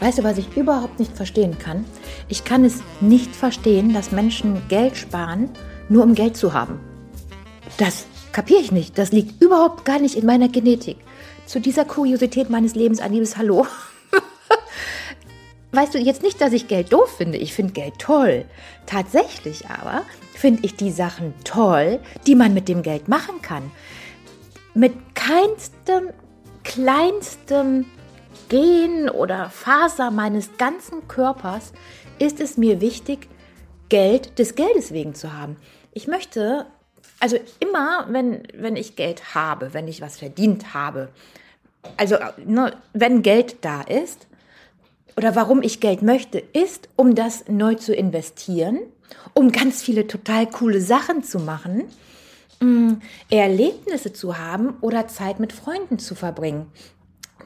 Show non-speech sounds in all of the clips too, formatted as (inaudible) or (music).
Weißt du, was ich überhaupt nicht verstehen kann? Ich kann es nicht verstehen, dass Menschen Geld sparen, nur um Geld zu haben. Das kapiere ich nicht. Das liegt überhaupt gar nicht in meiner Genetik. Zu dieser Kuriosität meines Lebens ein liebes Hallo. (laughs) weißt du, jetzt nicht, dass ich Geld doof finde. Ich finde Geld toll. Tatsächlich aber finde ich die Sachen toll, die man mit dem Geld machen kann. Mit keinstem, kleinstem Gen oder Faser meines ganzen Körpers ist es mir wichtig, Geld des Geldes wegen zu haben. Ich möchte, also immer, wenn, wenn ich Geld habe, wenn ich was verdient habe, also ne, wenn Geld da ist, oder warum ich Geld möchte, ist, um das neu zu investieren, um ganz viele total coole Sachen zu machen, mm, Erlebnisse zu haben oder Zeit mit Freunden zu verbringen.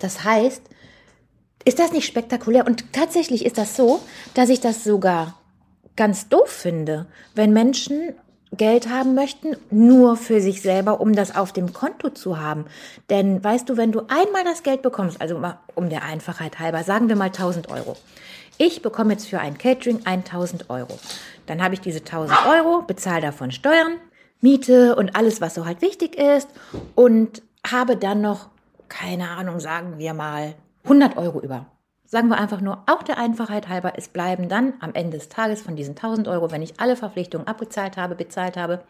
Das heißt, ist das nicht spektakulär? Und tatsächlich ist das so, dass ich das sogar ganz doof finde, wenn Menschen Geld haben möchten, nur für sich selber, um das auf dem Konto zu haben. Denn weißt du, wenn du einmal das Geld bekommst, also um der Einfachheit halber, sagen wir mal 1000 Euro. Ich bekomme jetzt für ein Catering 1000 Euro. Dann habe ich diese 1000 Euro, bezahle davon Steuern, Miete und alles, was so halt wichtig ist und habe dann noch, keine Ahnung, sagen wir mal 100 Euro über. Sagen wir einfach nur, auch der Einfachheit halber, es bleiben dann am Ende des Tages von diesen 1000 Euro, wenn ich alle Verpflichtungen abgezahlt habe, bezahlt habe,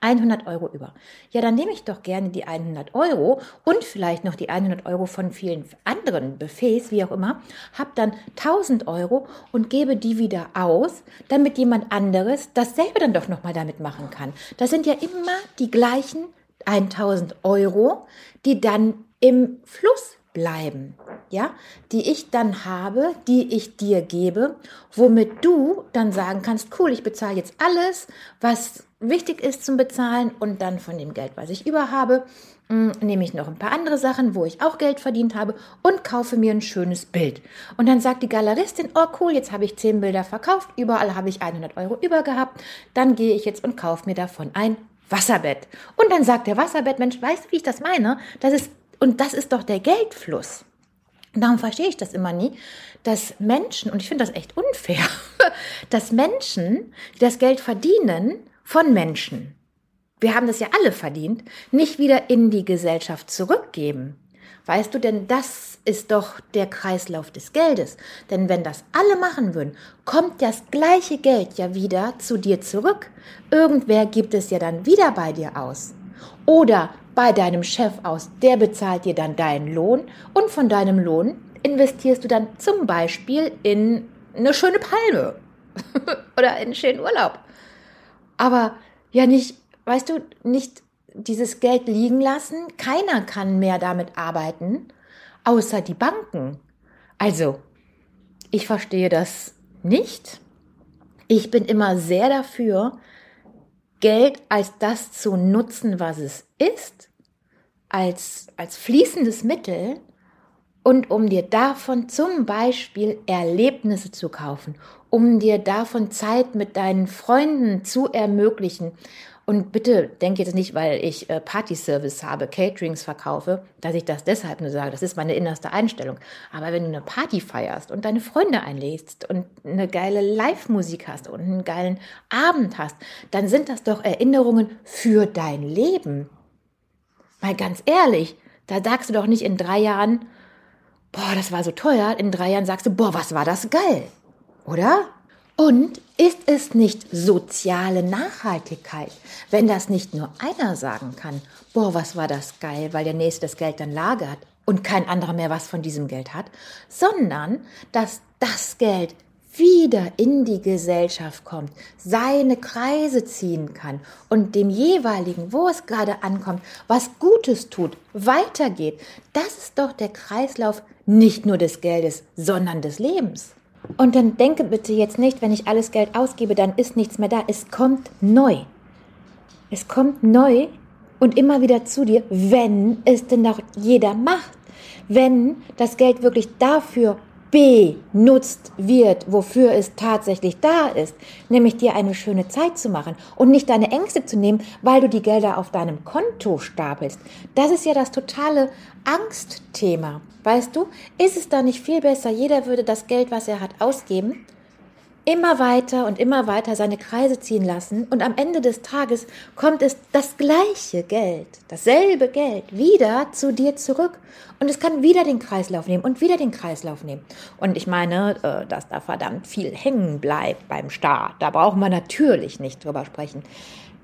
100 Euro über. Ja, dann nehme ich doch gerne die 100 Euro und vielleicht noch die 100 Euro von vielen anderen Buffets, wie auch immer, habe dann 1000 Euro und gebe die wieder aus, damit jemand anderes dasselbe dann doch nochmal damit machen kann. Das sind ja immer die gleichen 1000 Euro, die dann im Fluss bleiben, ja, die ich dann habe, die ich dir gebe, womit du dann sagen kannst, cool, ich bezahle jetzt alles, was wichtig ist zum Bezahlen und dann von dem Geld, was ich über habe, hm, nehme ich noch ein paar andere Sachen, wo ich auch Geld verdient habe und kaufe mir ein schönes Bild. Und dann sagt die Galeristin, oh cool, jetzt habe ich zehn Bilder verkauft, überall habe ich 100 Euro über gehabt, dann gehe ich jetzt und kaufe mir davon ein Wasserbett. Und dann sagt der Wasserbettmensch, weißt du, wie ich das meine? Das ist und das ist doch der Geldfluss. Darum verstehe ich das immer nie, dass Menschen, und ich finde das echt unfair, (laughs) dass Menschen, die das Geld verdienen, von Menschen, wir haben das ja alle verdient, nicht wieder in die Gesellschaft zurückgeben. Weißt du, denn das ist doch der Kreislauf des Geldes. Denn wenn das alle machen würden, kommt das gleiche Geld ja wieder zu dir zurück. Irgendwer gibt es ja dann wieder bei dir aus. Oder bei deinem Chef aus, der bezahlt dir dann deinen Lohn und von deinem Lohn investierst du dann zum Beispiel in eine schöne Palme (laughs) oder in einen schönen Urlaub. Aber ja nicht, weißt du, nicht dieses Geld liegen lassen. Keiner kann mehr damit arbeiten, außer die Banken. Also, ich verstehe das nicht. Ich bin immer sehr dafür, Geld als das zu nutzen, was es ist, als, als fließendes Mittel und um dir davon zum Beispiel Erlebnisse zu kaufen, um dir davon Zeit mit deinen Freunden zu ermöglichen und bitte denk jetzt nicht, weil ich äh, Party-Service habe, Caterings verkaufe, dass ich das deshalb nur sage. Das ist meine innerste Einstellung. Aber wenn du eine Party feierst und deine Freunde einlädst und eine geile Live-Musik hast und einen geilen Abend hast, dann sind das doch Erinnerungen für dein Leben. Mal ganz ehrlich, da sagst du doch nicht in drei Jahren, boah, das war so teuer. In drei Jahren sagst du, boah, was war das geil. Oder? Und ist es nicht soziale Nachhaltigkeit, wenn das nicht nur einer sagen kann, boah, was war das geil, weil der Nächste das Geld dann lagert und kein anderer mehr was von diesem Geld hat, sondern dass das Geld wieder in die Gesellschaft kommt, seine Kreise ziehen kann und dem jeweiligen, wo es gerade ankommt, was Gutes tut, weitergeht. Das ist doch der Kreislauf nicht nur des Geldes, sondern des Lebens. Und dann denke bitte jetzt nicht, wenn ich alles Geld ausgebe, dann ist nichts mehr da. Es kommt neu. Es kommt neu und immer wieder zu dir, wenn es denn auch jeder macht. Wenn das Geld wirklich dafür benutzt wird, wofür es tatsächlich da ist, nämlich dir eine schöne Zeit zu machen und nicht deine Ängste zu nehmen, weil du die Gelder auf deinem Konto stapelst. Das ist ja das totale Angstthema. Weißt du, ist es da nicht viel besser, jeder würde das Geld, was er hat, ausgeben immer weiter und immer weiter seine Kreise ziehen lassen und am Ende des Tages kommt es das gleiche Geld, dasselbe Geld wieder zu dir zurück und es kann wieder den Kreislauf nehmen und wieder den Kreislauf nehmen. Und ich meine, äh, dass da verdammt viel hängen bleibt beim Staat, da brauchen wir natürlich nicht drüber sprechen.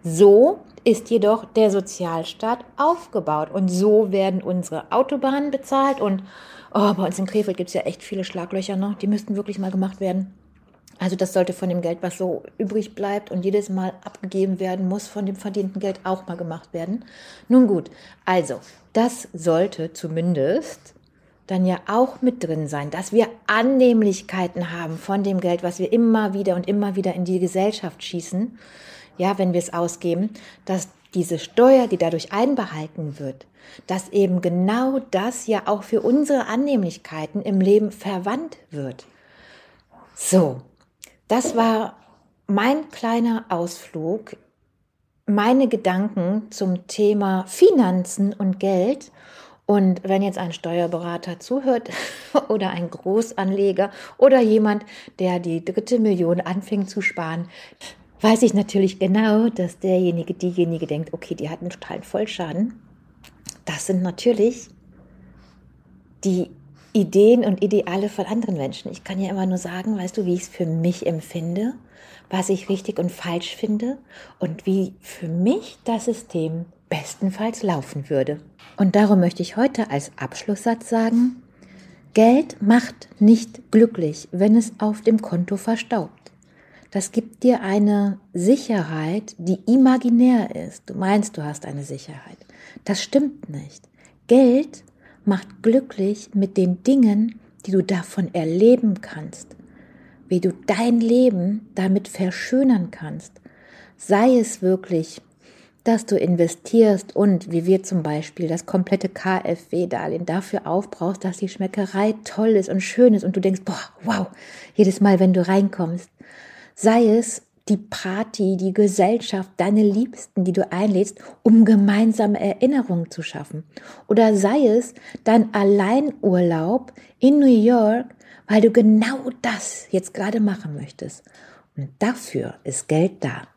So ist jedoch der Sozialstaat aufgebaut und so werden unsere Autobahnen bezahlt und oh, bei uns in Krefeld gibt es ja echt viele Schlaglöcher noch, die müssten wirklich mal gemacht werden. Also das sollte von dem Geld, was so übrig bleibt und jedes Mal abgegeben werden muss, von dem verdienten Geld auch mal gemacht werden. Nun gut, also das sollte zumindest dann ja auch mit drin sein, dass wir Annehmlichkeiten haben von dem Geld, was wir immer wieder und immer wieder in die Gesellschaft schießen, ja, wenn wir es ausgeben, dass diese Steuer, die dadurch einbehalten wird, dass eben genau das ja auch für unsere Annehmlichkeiten im Leben verwandt wird. So, das war mein kleiner Ausflug, meine Gedanken zum Thema Finanzen und Geld. Und wenn jetzt ein Steuerberater zuhört (laughs) oder ein Großanleger oder jemand, der die dritte Million anfängt zu sparen, weiß ich natürlich genau, dass derjenige, diejenige denkt, okay, die hat einen totalen Vollschaden. Das sind natürlich die Ideen und Ideale von anderen Menschen. Ich kann ja immer nur sagen, weißt du, wie ich es für mich empfinde, was ich richtig und falsch finde und wie für mich das System bestenfalls laufen würde. Und darum möchte ich heute als Abschlusssatz sagen, Geld macht nicht glücklich, wenn es auf dem Konto verstaubt. Das gibt dir eine Sicherheit, die imaginär ist. Du meinst, du hast eine Sicherheit. Das stimmt nicht. Geld macht glücklich mit den Dingen, die du davon erleben kannst, wie du dein Leben damit verschönern kannst. Sei es wirklich, dass du investierst und, wie wir zum Beispiel, das komplette KfW-Darlehen dafür aufbrauchst, dass die Schmeckerei toll ist und schön ist und du denkst, boah, wow, jedes Mal, wenn du reinkommst. Sei es, die Party, die Gesellschaft, deine Liebsten, die du einlädst, um gemeinsame Erinnerungen zu schaffen. Oder sei es dein Alleinurlaub in New York, weil du genau das jetzt gerade machen möchtest. Und dafür ist Geld da.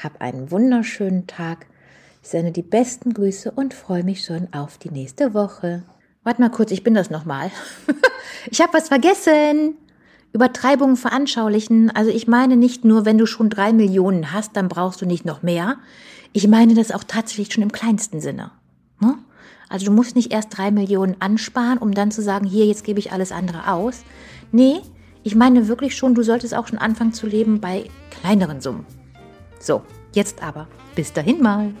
Hab einen wunderschönen Tag. Ich sende die besten Grüße und freue mich schon auf die nächste Woche. Warte mal kurz, ich bin das nochmal. (laughs) ich habe was vergessen. Übertreibungen veranschaulichen. Also ich meine nicht nur, wenn du schon drei Millionen hast, dann brauchst du nicht noch mehr. Ich meine das auch tatsächlich schon im kleinsten Sinne. Ne? Also du musst nicht erst drei Millionen ansparen, um dann zu sagen, hier, jetzt gebe ich alles andere aus. Nee, ich meine wirklich schon, du solltest auch schon anfangen zu leben bei kleineren Summen. So, jetzt aber, bis dahin mal.